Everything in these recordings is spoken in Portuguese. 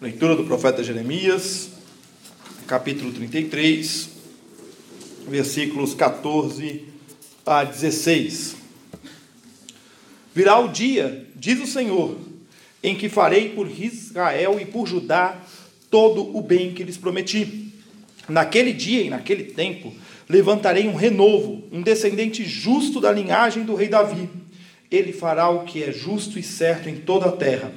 Leitura do profeta Jeremias, capítulo 33, versículos 14 a 16. Virá o dia, diz o Senhor, em que farei por Israel e por Judá todo o bem que lhes prometi. Naquele dia e naquele tempo levantarei um renovo, um descendente justo da linhagem do rei Davi. Ele fará o que é justo e certo em toda a terra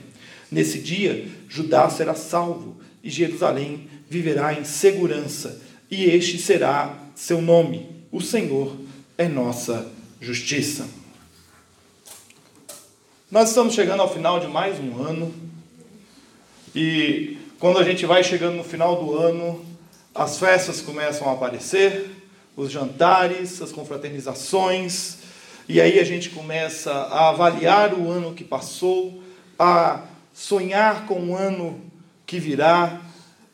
Nesse dia, Judá será salvo e Jerusalém viverá em segurança, e este será seu nome: o Senhor é nossa justiça. Nós estamos chegando ao final de mais um ano, e quando a gente vai chegando no final do ano, as festas começam a aparecer, os jantares, as confraternizações, e aí a gente começa a avaliar o ano que passou, a sonhar com o ano que virá,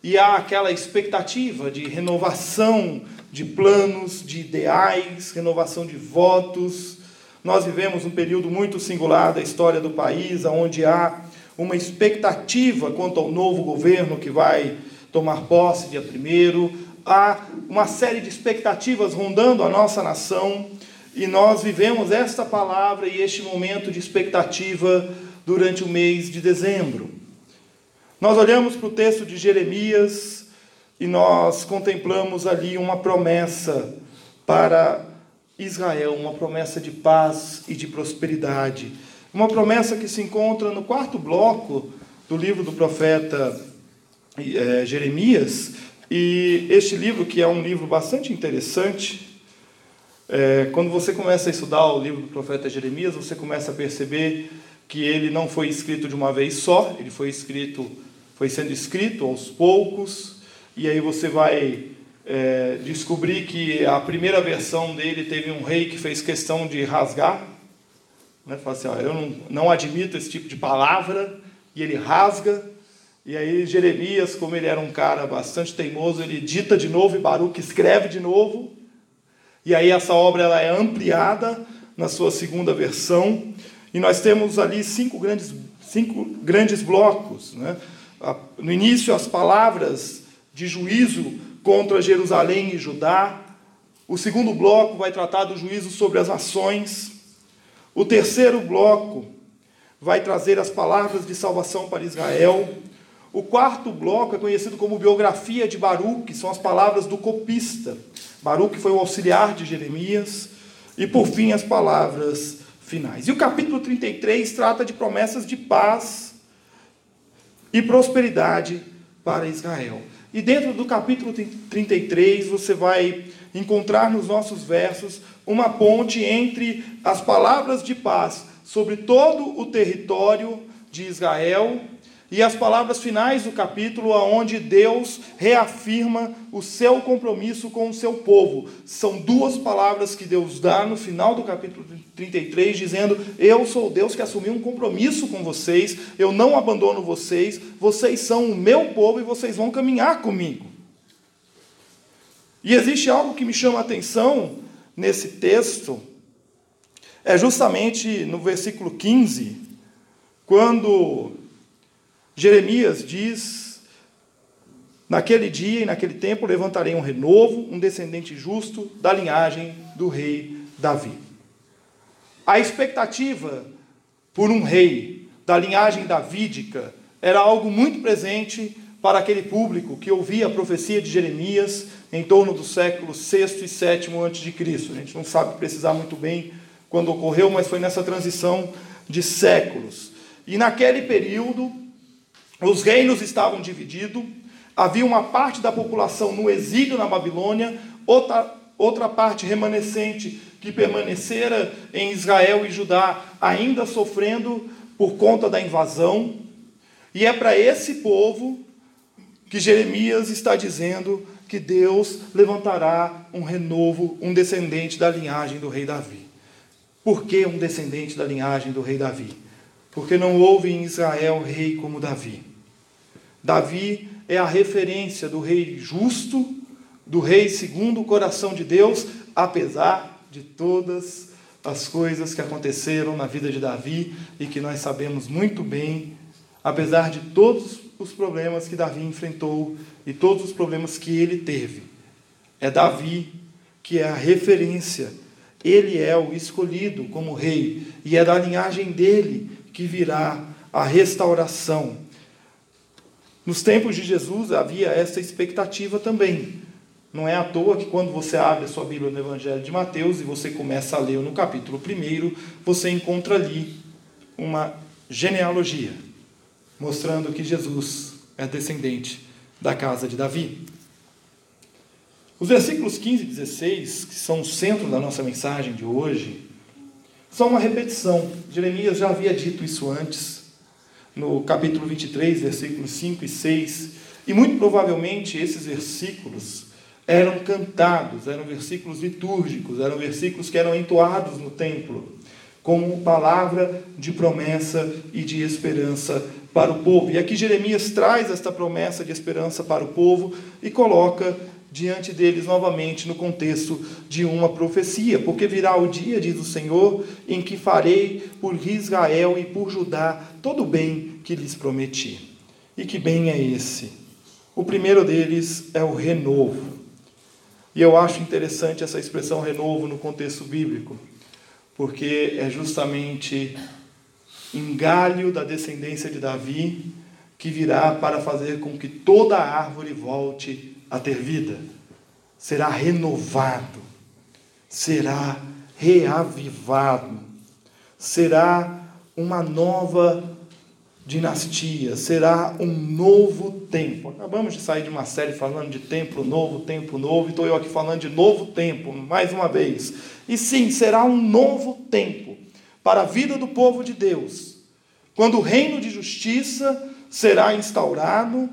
e há aquela expectativa de renovação de planos, de ideais, renovação de votos. Nós vivemos um período muito singular da história do país, onde há uma expectativa quanto ao novo governo que vai tomar posse dia 1 há uma série de expectativas rondando a nossa nação, e nós vivemos esta palavra e este momento de expectativa durante o mês de dezembro. Nós olhamos para o texto de Jeremias e nós contemplamos ali uma promessa para Israel, uma promessa de paz e de prosperidade. Uma promessa que se encontra no quarto bloco do livro do profeta é, Jeremias. E este livro, que é um livro bastante interessante, é, quando você começa a estudar o livro do profeta Jeremias, você começa a perceber que ele não foi escrito de uma vez só, ele foi escrito, foi sendo escrito aos poucos, e aí você vai é, descobrir que a primeira versão dele teve um rei que fez questão de rasgar, né? Fala assim, ó, eu não, não admito esse tipo de palavra, e ele rasga, e aí Jeremias, como ele era um cara bastante teimoso, ele dita de novo e Baruch escreve de novo, e aí essa obra ela é ampliada na sua segunda versão, e nós temos ali cinco grandes, cinco grandes blocos. Né? No início, as palavras de juízo contra Jerusalém e Judá. O segundo bloco vai tratar do juízo sobre as nações. O terceiro bloco vai trazer as palavras de salvação para Israel. O quarto bloco é conhecido como biografia de Baruch, que são as palavras do copista. Baruch foi o auxiliar de Jeremias. E por fim, as palavras finais. E o capítulo 33 trata de promessas de paz e prosperidade para Israel. E dentro do capítulo 33 você vai encontrar nos nossos versos uma ponte entre as palavras de paz sobre todo o território de Israel e as palavras finais do capítulo, onde Deus reafirma o seu compromisso com o seu povo. São duas palavras que Deus dá no final do capítulo 33, dizendo: Eu sou Deus que assumiu um compromisso com vocês, eu não abandono vocês, vocês são o meu povo e vocês vão caminhar comigo. E existe algo que me chama a atenção nesse texto, é justamente no versículo 15, quando Jeremias diz: Naquele dia e naquele tempo levantarei um renovo, um descendente justo da linhagem do rei Davi. A expectativa por um rei da linhagem davídica era algo muito presente para aquele público que ouvia a profecia de Jeremias em torno do século VI e VII a.C. A gente não sabe precisar muito bem quando ocorreu, mas foi nessa transição de séculos. E naquele período, os reinos estavam divididos, havia uma parte da população no exílio na Babilônia, outra, outra parte remanescente que permanecera em Israel e Judá, ainda sofrendo por conta da invasão. E é para esse povo que Jeremias está dizendo que Deus levantará um renovo, um descendente da linhagem do rei Davi. Por que um descendente da linhagem do rei Davi? Porque não houve em Israel rei como Davi. Davi é a referência do rei justo, do rei segundo o coração de Deus, apesar de todas as coisas que aconteceram na vida de Davi e que nós sabemos muito bem, apesar de todos os problemas que Davi enfrentou e todos os problemas que ele teve. É Davi que é a referência, ele é o escolhido como rei, e é da linhagem dele que virá a restauração. Nos tempos de Jesus havia essa expectativa também. Não é à toa que quando você abre a sua Bíblia no Evangelho de Mateus e você começa a ler no capítulo 1, você encontra ali uma genealogia, mostrando que Jesus é descendente da casa de Davi. Os versículos 15 e 16, que são o centro da nossa mensagem de hoje, são uma repetição. Jeremias já havia dito isso antes, no capítulo 23, versículos 5 e 6, e muito provavelmente esses versículos eram cantados, eram versículos litúrgicos, eram versículos que eram entoados no templo, como palavra de promessa e de esperança para o povo. E aqui Jeremias traz esta promessa de esperança para o povo e coloca diante deles novamente no contexto de uma profecia, porque virá o dia, diz o Senhor, em que farei por Israel e por Judá todo o bem que lhes prometi. E que bem é esse? O primeiro deles é o renovo. E eu acho interessante essa expressão renovo no contexto bíblico, porque é justamente engalho da descendência de Davi que virá para fazer com que toda a árvore volte a ter vida. Será renovado, será reavivado, será uma nova dinastia, será um novo tempo. Acabamos de sair de uma série falando de templo novo, tempo novo, e estou eu aqui falando de novo tempo, mais uma vez. E sim, será um novo tempo para a vida do povo de Deus, quando o reino de justiça será instaurado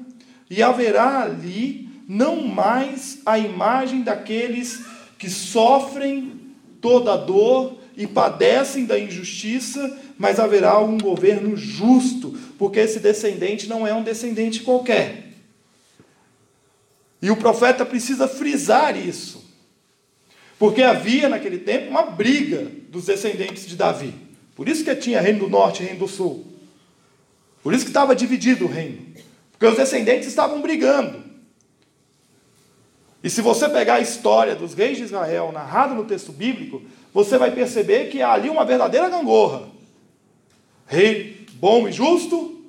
e haverá ali não mais a imagem daqueles que sofrem toda a dor e padecem da injustiça, mas haverá um governo justo, porque esse descendente não é um descendente qualquer. E o profeta precisa frisar isso, porque havia naquele tempo uma briga dos descendentes de Davi. Por isso que tinha reino do norte e reino do sul. Por isso que estava dividido o reino. Porque os descendentes estavam brigando. E se você pegar a história dos reis de Israel, narrada no texto bíblico, você vai perceber que há ali uma verdadeira gangorra. Rei bom e justo,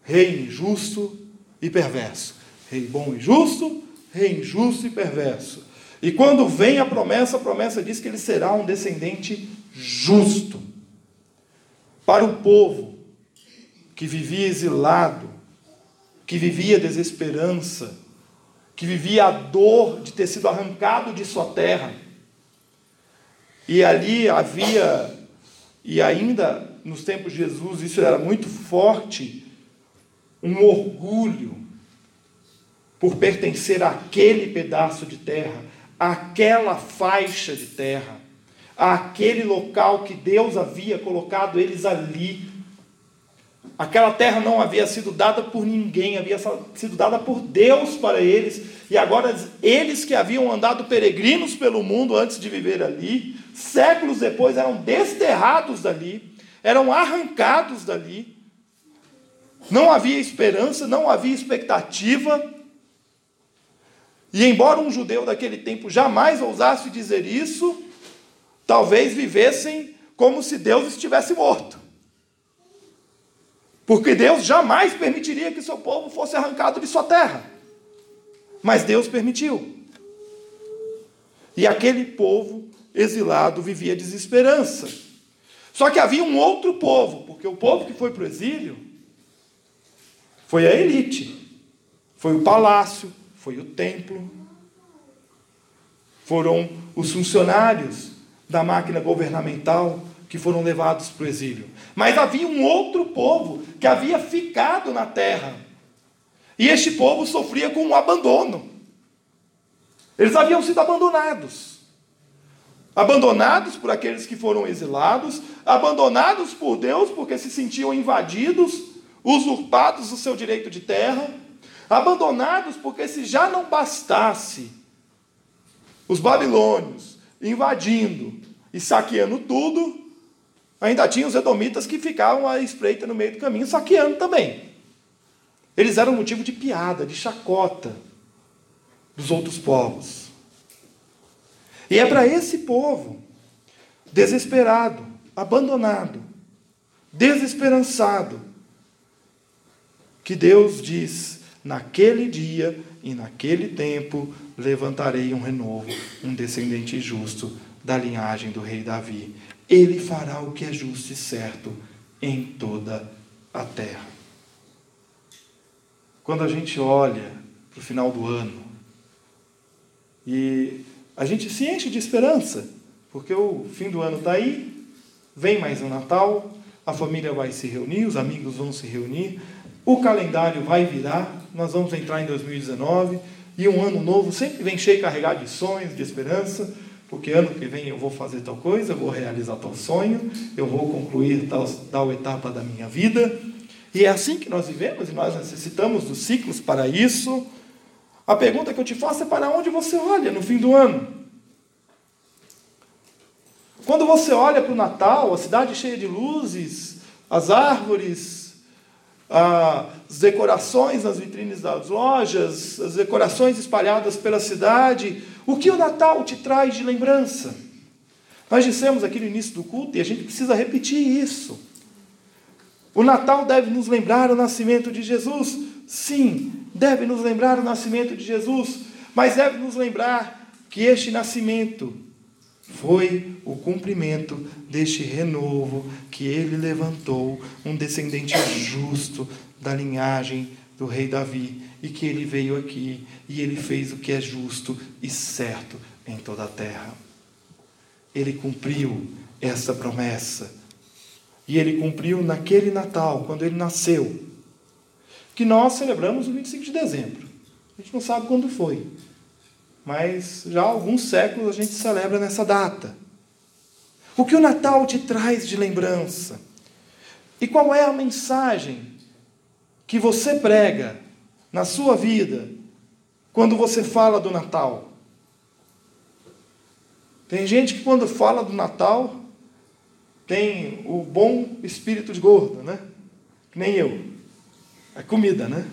rei injusto e perverso. Rei bom e justo, rei injusto e perverso. E quando vem a promessa, a promessa diz que ele será um descendente justo. Para o povo que vivia exilado, que vivia desesperança, que vivia a dor de ter sido arrancado de sua terra, e ali havia, e ainda nos tempos de Jesus, isso era muito forte, um orgulho por pertencer àquele pedaço de terra, àquela faixa de terra, àquele local que Deus havia colocado eles ali. Aquela terra não havia sido dada por ninguém, havia sido dada por Deus para eles, e agora eles que haviam andado peregrinos pelo mundo antes de viver ali, séculos depois eram desterrados dali, eram arrancados dali. Não havia esperança, não havia expectativa. E embora um judeu daquele tempo jamais ousasse dizer isso, talvez vivessem como se Deus estivesse morto. Porque Deus jamais permitiria que seu povo fosse arrancado de sua terra. Mas Deus permitiu. E aquele povo exilado vivia desesperança. Só que havia um outro povo, porque o povo que foi para o exílio foi a elite, foi o palácio, foi o templo, foram os funcionários da máquina governamental que foram levados para o exílio. Mas havia um outro povo que havia ficado na terra. E este povo sofria com um abandono. Eles haviam sido abandonados. Abandonados por aqueles que foram exilados, abandonados por Deus porque se sentiam invadidos, usurpados do seu direito de terra, abandonados porque se já não bastasse os babilônios invadindo e saqueando tudo, ainda tinha os edomitas que ficavam à espreita no meio do caminho, saqueando também. Eles eram motivo de piada, de chacota dos outros povos. E é para esse povo, desesperado, abandonado, desesperançado, que Deus diz: naquele dia e naquele tempo levantarei um renovo, um descendente justo da linhagem do rei Davi. Ele fará o que é justo e certo em toda a terra. Quando a gente olha para o final do ano e a gente se enche de esperança, porque o fim do ano está aí, vem mais um Natal, a família vai se reunir, os amigos vão se reunir, o calendário vai virar, nós vamos entrar em 2019 e um ano novo sempre vem cheio carregado de sonhos, de esperança porque ano que vem eu vou fazer tal coisa, eu vou realizar tal sonho, eu vou concluir tal, tal etapa da minha vida. E é assim que nós vivemos e nós necessitamos dos ciclos para isso. A pergunta que eu te faço é para onde você olha no fim do ano? Quando você olha para o Natal, a cidade cheia de luzes, as árvores, as decorações nas vitrines das lojas, as decorações espalhadas pela cidade, o que o Natal te traz de lembrança? Nós dissemos aqui no início do culto e a gente precisa repetir isso. O Natal deve nos lembrar o nascimento de Jesus? Sim, deve nos lembrar o nascimento de Jesus, mas deve nos lembrar que este nascimento foi o cumprimento deste renovo que ele levantou, um descendente justo da linhagem do rei Davi e que ele veio aqui e ele fez o que é justo e certo em toda a terra. Ele cumpriu essa promessa. E ele cumpriu naquele Natal, quando ele nasceu, que nós celebramos o 25 de dezembro. A gente não sabe quando foi, mas já há alguns séculos a gente celebra nessa data. O que o Natal te traz de lembrança? E qual é a mensagem que você prega na sua vida quando você fala do Natal? Tem gente que quando fala do Natal tem o bom espírito de gordo, né? Que nem eu. É comida, né?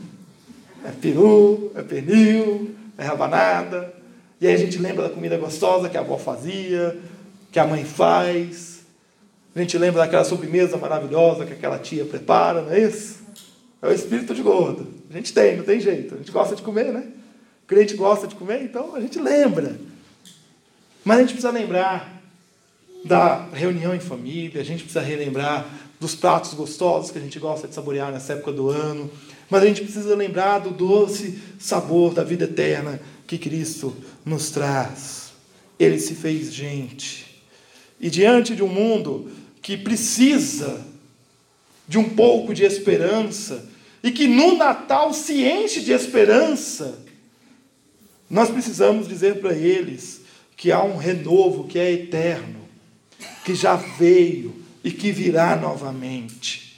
É peru, é pernil, é rabanada. E aí a gente lembra da comida gostosa que a avó fazia, que a mãe faz. A gente lembra daquela sobremesa maravilhosa que aquela tia prepara, não é isso? É o espírito de gordo. A gente tem, não tem jeito. A gente gosta de comer, né? O crente gosta de comer, então a gente lembra. Mas a gente precisa lembrar da reunião em família, a gente precisa relembrar dos pratos gostosos que a gente gosta de saborear nessa época do ano. Mas a gente precisa lembrar do doce sabor da vida eterna que Cristo nos traz. Ele se fez gente. E diante de um mundo que precisa de um pouco de esperança, e que no Natal se enche de esperança, nós precisamos dizer para eles que há um renovo que é eterno, que já veio e que virá novamente.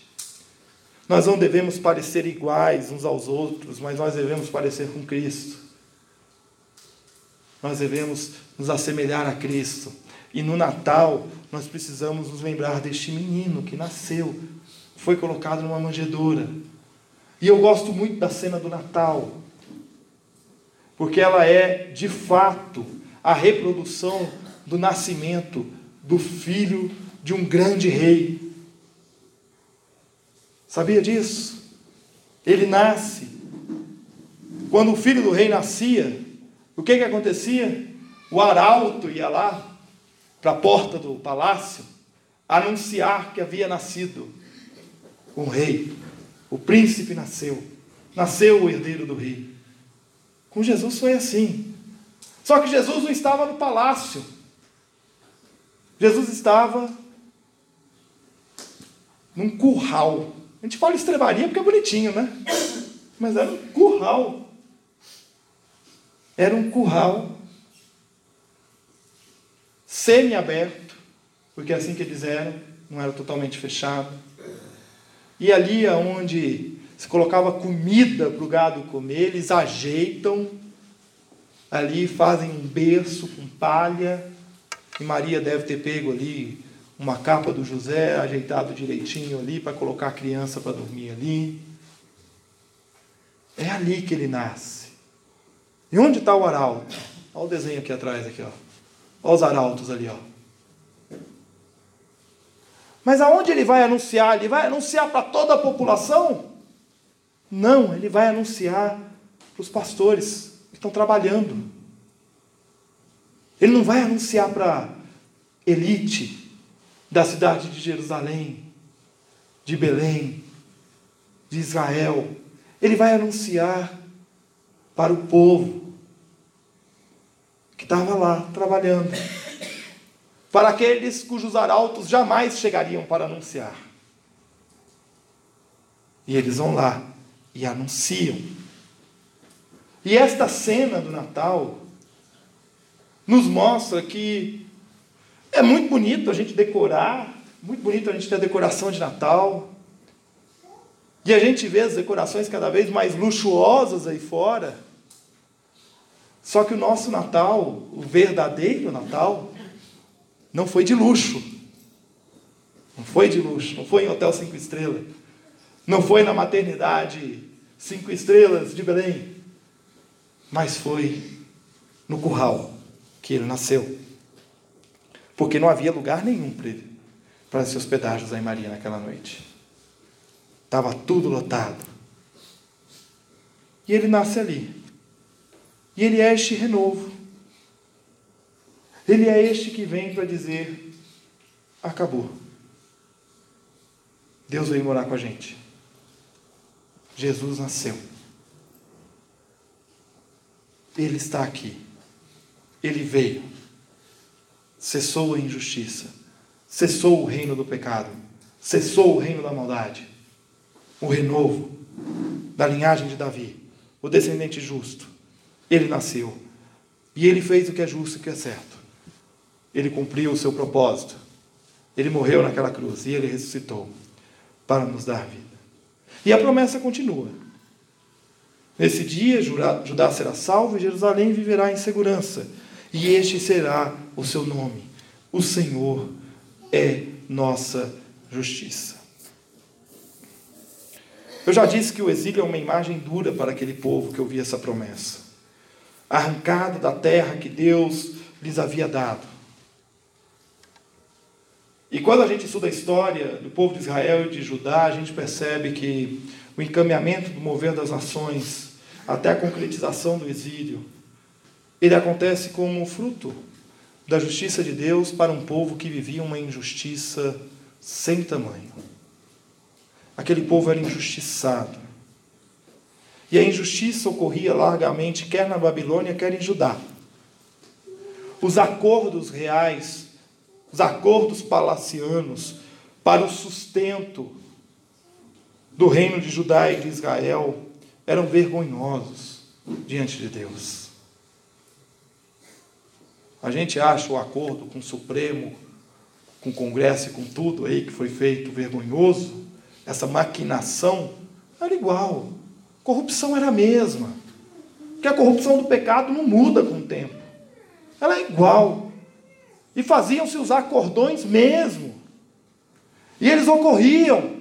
Nós não devemos parecer iguais uns aos outros, mas nós devemos parecer com Cristo. Nós devemos nos assemelhar a Cristo. E no Natal, nós precisamos nos lembrar deste menino que nasceu, foi colocado numa manjedoura e eu gosto muito da cena do Natal, porque ela é, de fato, a reprodução do nascimento do filho de um grande rei. Sabia disso? Ele nasce. Quando o filho do rei nascia, o que, que acontecia? O arauto ia lá para a porta do palácio anunciar que havia nascido um rei. O príncipe nasceu. Nasceu o herdeiro do rei. Com Jesus foi assim. Só que Jesus não estava no palácio. Jesus estava num curral. A gente fala estrebaria porque é bonitinho, né? Mas era um curral. Era um curral semi-aberto, porque é assim que eles eram, não era totalmente fechado. E ali aonde se colocava comida para o gado comer, eles ajeitam, ali fazem um berço com palha, e Maria deve ter pego ali uma capa do José, ajeitado direitinho ali, para colocar a criança para dormir ali. É ali que ele nasce. E onde está o arauto? Olha o desenho aqui atrás, aqui, ó. Olha os arautos ali, ó. Mas aonde ele vai anunciar? Ele vai anunciar para toda a população? Não, ele vai anunciar para os pastores que estão trabalhando. Ele não vai anunciar para elite da cidade de Jerusalém, de Belém, de Israel. Ele vai anunciar para o povo que estava lá trabalhando, para aqueles cujos arautos jamais chegariam para anunciar. E eles vão lá e anunciam. E esta cena do Natal nos mostra que é muito bonito a gente decorar, muito bonito a gente ter a decoração de Natal. E a gente vê as decorações cada vez mais luxuosas aí fora. Só que o nosso Natal, o verdadeiro Natal, não foi de luxo. Não foi de luxo, não foi em hotel cinco estrelas. Não foi na maternidade cinco estrelas de Belém, mas foi no curral que ele nasceu. Porque não havia lugar nenhum para ele, para se hospedar José e Maria naquela noite. Estava tudo lotado. E ele nasce ali. E ele é este renovo. Ele é este que vem para dizer: acabou. Deus veio morar com a gente. Jesus nasceu. Ele está aqui. Ele veio. Cessou a injustiça. Cessou o reino do pecado. Cessou o reino da maldade. O renovo da linhagem de Davi. O descendente justo. Ele nasceu. E ele fez o que é justo e o que é certo. Ele cumpriu o seu propósito. Ele morreu naquela cruz e ele ressuscitou para nos dar vida. E a promessa continua. Nesse dia, Judá será salvo e Jerusalém viverá em segurança. E este será o seu nome. O Senhor é nossa justiça. Eu já disse que o exílio é uma imagem dura para aquele povo que ouvia essa promessa. Arrancado da terra que Deus lhes havia dado. E quando a gente estuda a história do povo de Israel e de Judá, a gente percebe que o encaminhamento do mover das nações até a concretização do exílio, ele acontece como fruto da justiça de Deus para um povo que vivia uma injustiça sem tamanho. Aquele povo era injustiçado. E a injustiça ocorria largamente, quer na Babilônia, quer em Judá. Os acordos reais os acordos palacianos para o sustento do reino de Judá e de Israel eram vergonhosos diante de Deus. A gente acha o acordo com o Supremo, com o Congresso e com tudo aí que foi feito vergonhoso, essa maquinação era igual. Corrupção era a mesma. Porque a corrupção do pecado não muda com o tempo. Ela é igual. E faziam-se usar cordões mesmo. E eles ocorriam.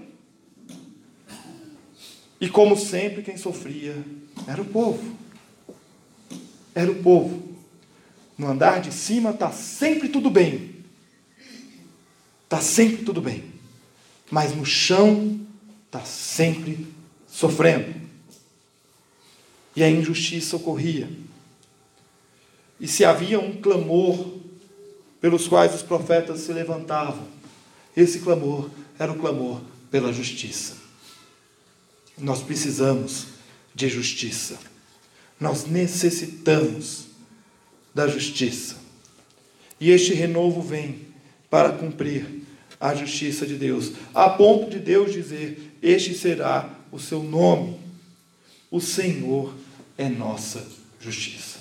E como sempre, quem sofria era o povo. Era o povo. No andar de cima está sempre tudo bem. Está sempre tudo bem. Mas no chão está sempre sofrendo. E a injustiça ocorria. E se havia um clamor pelos quais os profetas se levantavam. Esse clamor era o clamor pela justiça. Nós precisamos de justiça. Nós necessitamos da justiça. E este renovo vem para cumprir a justiça de Deus, a ponto de Deus dizer: Este será o seu nome. O Senhor é nossa justiça.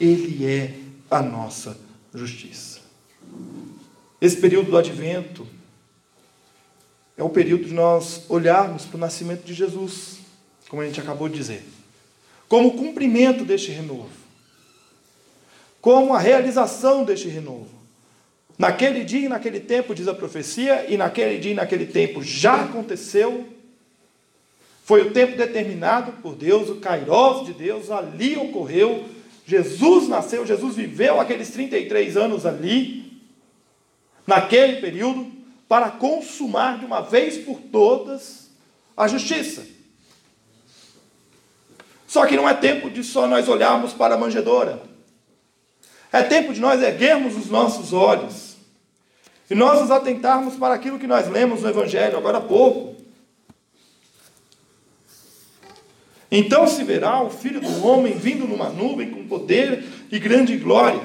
Ele é a nossa justiça. Esse período do advento é o período de nós olharmos para o nascimento de Jesus, como a gente acabou de dizer, como cumprimento deste renovo, como a realização deste renovo. Naquele dia e naquele tempo, diz a profecia, e naquele dia e naquele tempo já aconteceu. Foi o tempo determinado por Deus, o Kairos de Deus, ali ocorreu. Jesus nasceu, Jesus viveu aqueles 33 anos ali, naquele período, para consumar de uma vez por todas a justiça. Só que não é tempo de só nós olharmos para a manjedoura. É tempo de nós erguermos os nossos olhos e nós nos atentarmos para aquilo que nós lemos no Evangelho agora há pouco. Então se verá o Filho do Homem vindo numa nuvem com poder e grande glória.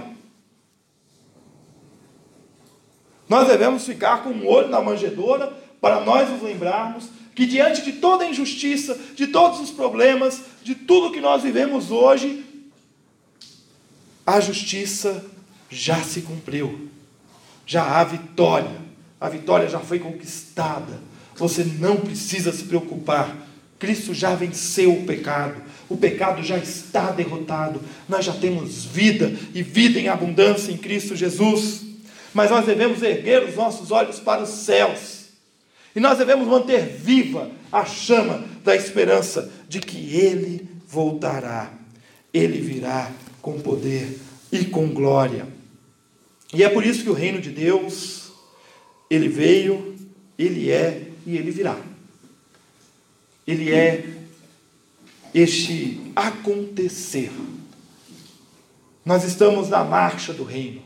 Nós devemos ficar com um olho na manjedoura para nós nos lembrarmos que diante de toda a injustiça, de todos os problemas, de tudo que nós vivemos hoje, a justiça já se cumpriu. Já há vitória. A vitória já foi conquistada. Você não precisa se preocupar. Cristo já venceu o pecado. O pecado já está derrotado. Nós já temos vida e vida em abundância em Cristo Jesus. Mas nós devemos erguer os nossos olhos para os céus. E nós devemos manter viva a chama da esperança de que Ele voltará. Ele virá com poder e com glória. E é por isso que o reino de Deus, ele veio, ele é e ele virá. Ele é este acontecer. Nós estamos na marcha do reino.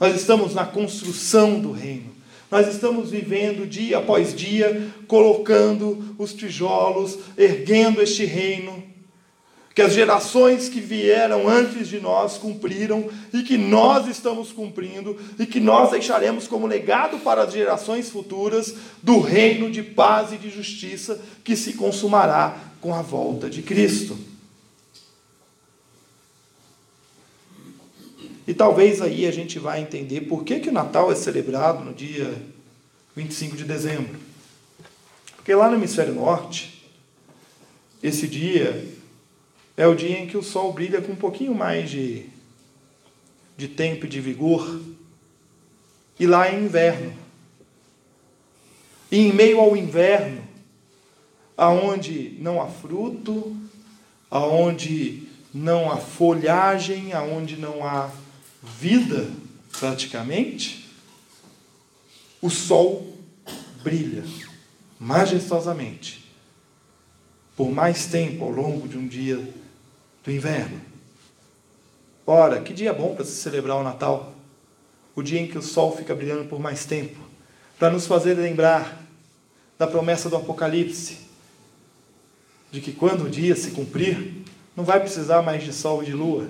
Nós estamos na construção do reino. Nós estamos vivendo dia após dia, colocando os tijolos, erguendo este reino que as gerações que vieram antes de nós cumpriram e que nós estamos cumprindo e que nós deixaremos como legado para as gerações futuras do reino de paz e de justiça que se consumará com a volta de Cristo. E talvez aí a gente vai entender por que, que o Natal é celebrado no dia 25 de dezembro. Porque lá no hemisfério norte, esse dia é o dia em que o sol brilha com um pouquinho mais de, de tempo e de vigor. E lá é inverno. E em meio ao inverno, aonde não há fruto, aonde não há folhagem, aonde não há vida, praticamente, o sol brilha majestosamente por mais tempo ao longo de um dia do inverno. Ora, que dia bom para se celebrar o Natal! O dia em que o sol fica brilhando por mais tempo, para nos fazer lembrar da promessa do Apocalipse, de que quando o dia se cumprir, não vai precisar mais de sol e de lua,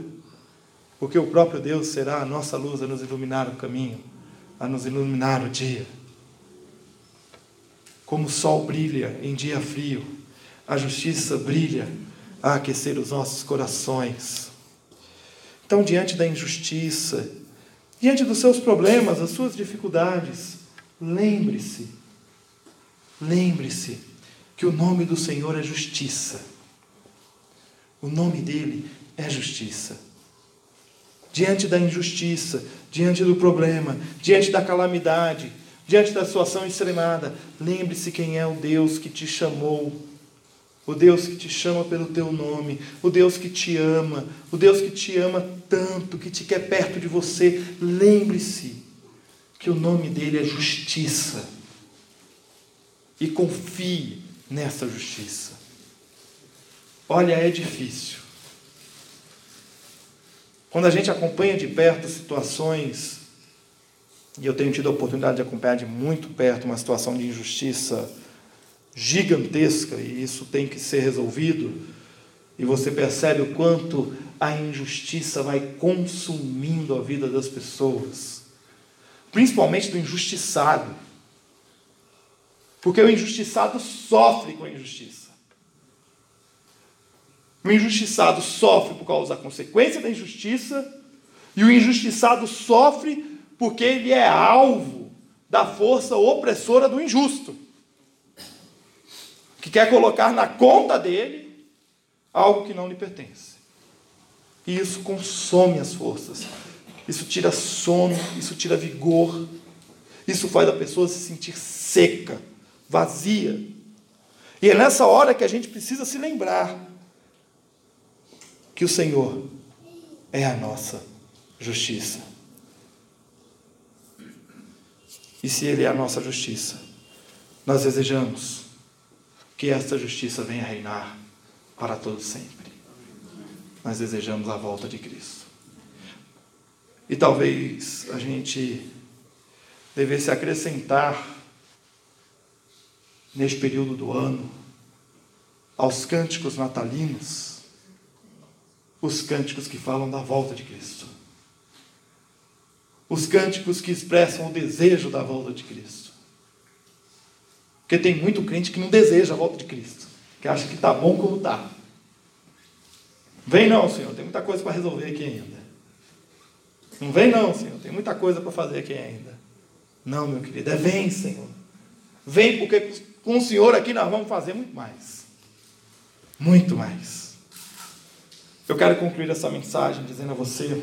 porque o próprio Deus será a nossa luz a nos iluminar o caminho, a nos iluminar o dia. Como o sol brilha em dia frio, a justiça brilha a aquecer os nossos corações. Então, diante da injustiça, diante dos seus problemas, das suas dificuldades, lembre-se, lembre-se que o nome do Senhor é justiça. O nome dele é justiça. Diante da injustiça, diante do problema, diante da calamidade, diante da situação extremada, lembre-se quem é o Deus que te chamou o Deus que te chama pelo teu nome, o Deus que te ama, o Deus que te ama tanto, que te quer perto de você. Lembre-se que o nome dele é justiça. E confie nessa justiça. Olha, é difícil. Quando a gente acompanha de perto situações, e eu tenho tido a oportunidade de acompanhar de muito perto uma situação de injustiça gigantesca e isso tem que ser resolvido. E você percebe o quanto a injustiça vai consumindo a vida das pessoas, principalmente do injustiçado. Porque o injustiçado sofre com a injustiça. O injustiçado sofre por causa da consequência da injustiça, e o injustiçado sofre porque ele é alvo da força opressora do injusto, quer colocar na conta dele algo que não lhe pertence. E isso consome as forças, isso tira sono, isso tira vigor, isso faz a pessoa se sentir seca, vazia. E é nessa hora que a gente precisa se lembrar que o Senhor é a nossa justiça. E se Ele é a nossa justiça, nós desejamos que esta justiça venha reinar para todos sempre. Nós desejamos a volta de Cristo. E talvez a gente devesse acrescentar neste período do ano aos cânticos natalinos os cânticos que falam da volta de Cristo. Os cânticos que expressam o desejo da volta de Cristo. Porque tem muito crente que não deseja a volta de Cristo, que acha que está bom como está. Vem não, Senhor, tem muita coisa para resolver aqui ainda. Não vem não, Senhor, tem muita coisa para fazer aqui ainda. Não, meu querido, é vem, Senhor. Vem, porque com o Senhor aqui nós vamos fazer muito mais. Muito mais. Eu quero concluir essa mensagem dizendo a você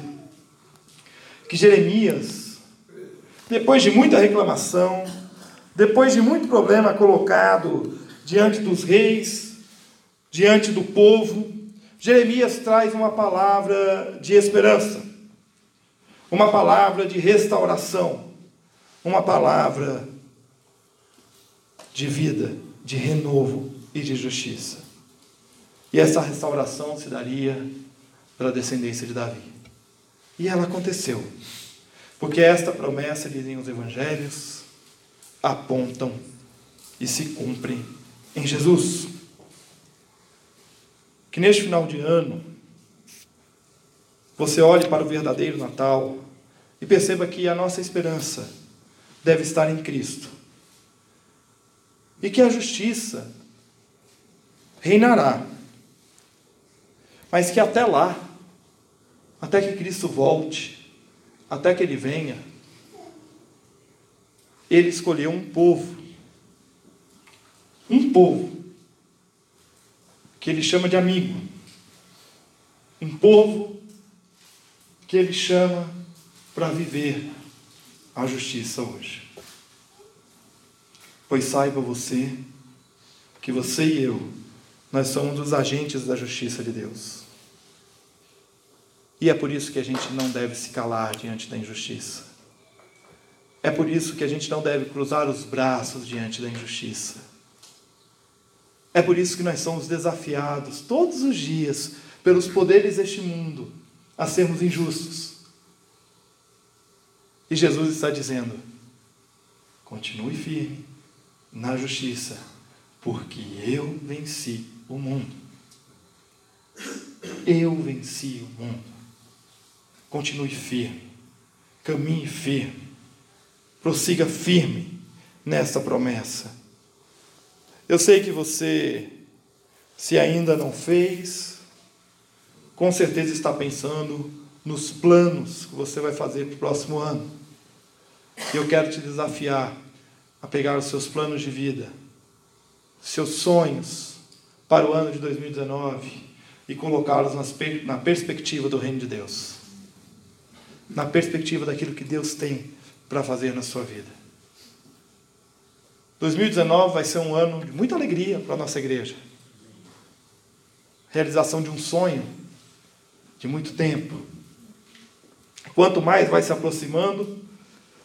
que Jeremias, depois de muita reclamação, depois de muito problema colocado diante dos reis, diante do povo, Jeremias traz uma palavra de esperança, uma palavra de restauração, uma palavra de vida, de renovo e de justiça. E essa restauração se daria pela descendência de Davi. E ela aconteceu. Porque esta promessa, dizem os evangelhos, apontam e se cumprem em Jesus. Que neste final de ano, você olhe para o verdadeiro Natal e perceba que a nossa esperança deve estar em Cristo. E que a justiça reinará. Mas que até lá, até que Cristo volte, até que Ele venha, Ele escolheu um povo. Um povo. Que Ele chama de amigo. Um povo que Ele chama para viver a justiça hoje. Pois saiba você que você e eu, nós somos os agentes da justiça de Deus. E é por isso que a gente não deve se calar diante da injustiça. É por isso que a gente não deve cruzar os braços diante da injustiça. É por isso que nós somos desafiados todos os dias pelos poderes deste mundo a sermos injustos. E Jesus está dizendo: continue firme na justiça, porque eu venci o mundo. Eu venci o mundo. Continue firme, caminhe firme, prossiga firme nessa promessa. Eu sei que você, se ainda não fez, com certeza está pensando nos planos que você vai fazer para o próximo ano. E eu quero te desafiar a pegar os seus planos de vida, seus sonhos para o ano de 2019 e colocá-los na perspectiva do reino de Deus, na perspectiva daquilo que Deus tem para fazer na sua vida. 2019 vai ser um ano de muita alegria para a nossa igreja. Realização de um sonho de muito tempo. Quanto mais vai se aproximando,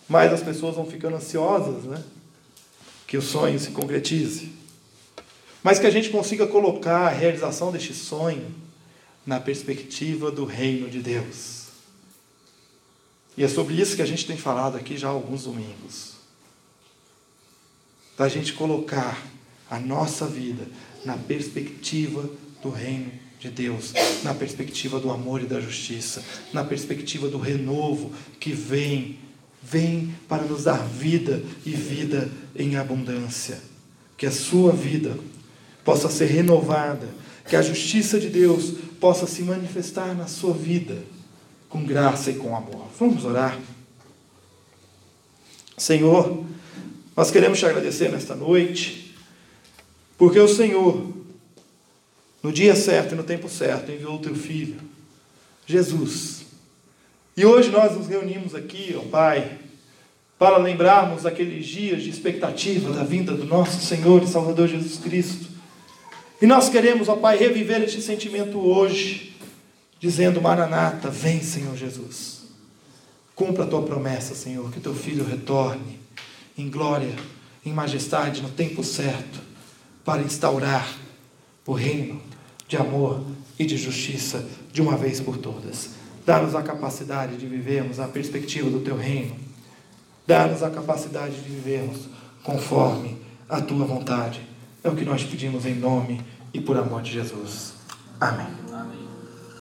mais as pessoas vão ficando ansiosas, né? Que o sonho se concretize. Mas que a gente consiga colocar a realização deste sonho na perspectiva do reino de Deus. E é sobre isso que a gente tem falado aqui já há alguns domingos. Da gente colocar a nossa vida na perspectiva do reino de Deus, na perspectiva do amor e da justiça, na perspectiva do renovo que vem vem para nos dar vida e vida em abundância. Que a sua vida possa ser renovada que a justiça de Deus possa se manifestar na sua vida com graça e com amor. Vamos orar. Senhor, nós queremos te agradecer nesta noite, porque o Senhor, no dia certo e no tempo certo, enviou o teu filho, Jesus. E hoje nós nos reunimos aqui, ó Pai, para lembrarmos aqueles dias de expectativa da vinda do nosso Senhor e Salvador Jesus Cristo. E nós queremos, ó Pai, reviver este sentimento hoje, dizendo: Maranata, vem, Senhor Jesus. Cumpra a tua promessa, Senhor, que teu filho retorne em glória, em majestade, no tempo certo, para instaurar o reino de amor e de justiça de uma vez por todas. Dá-nos a capacidade de vivermos a perspectiva do teu reino. Dá-nos a capacidade de vivermos conforme a tua vontade. É o que nós pedimos em nome e por amor de Jesus. Amém.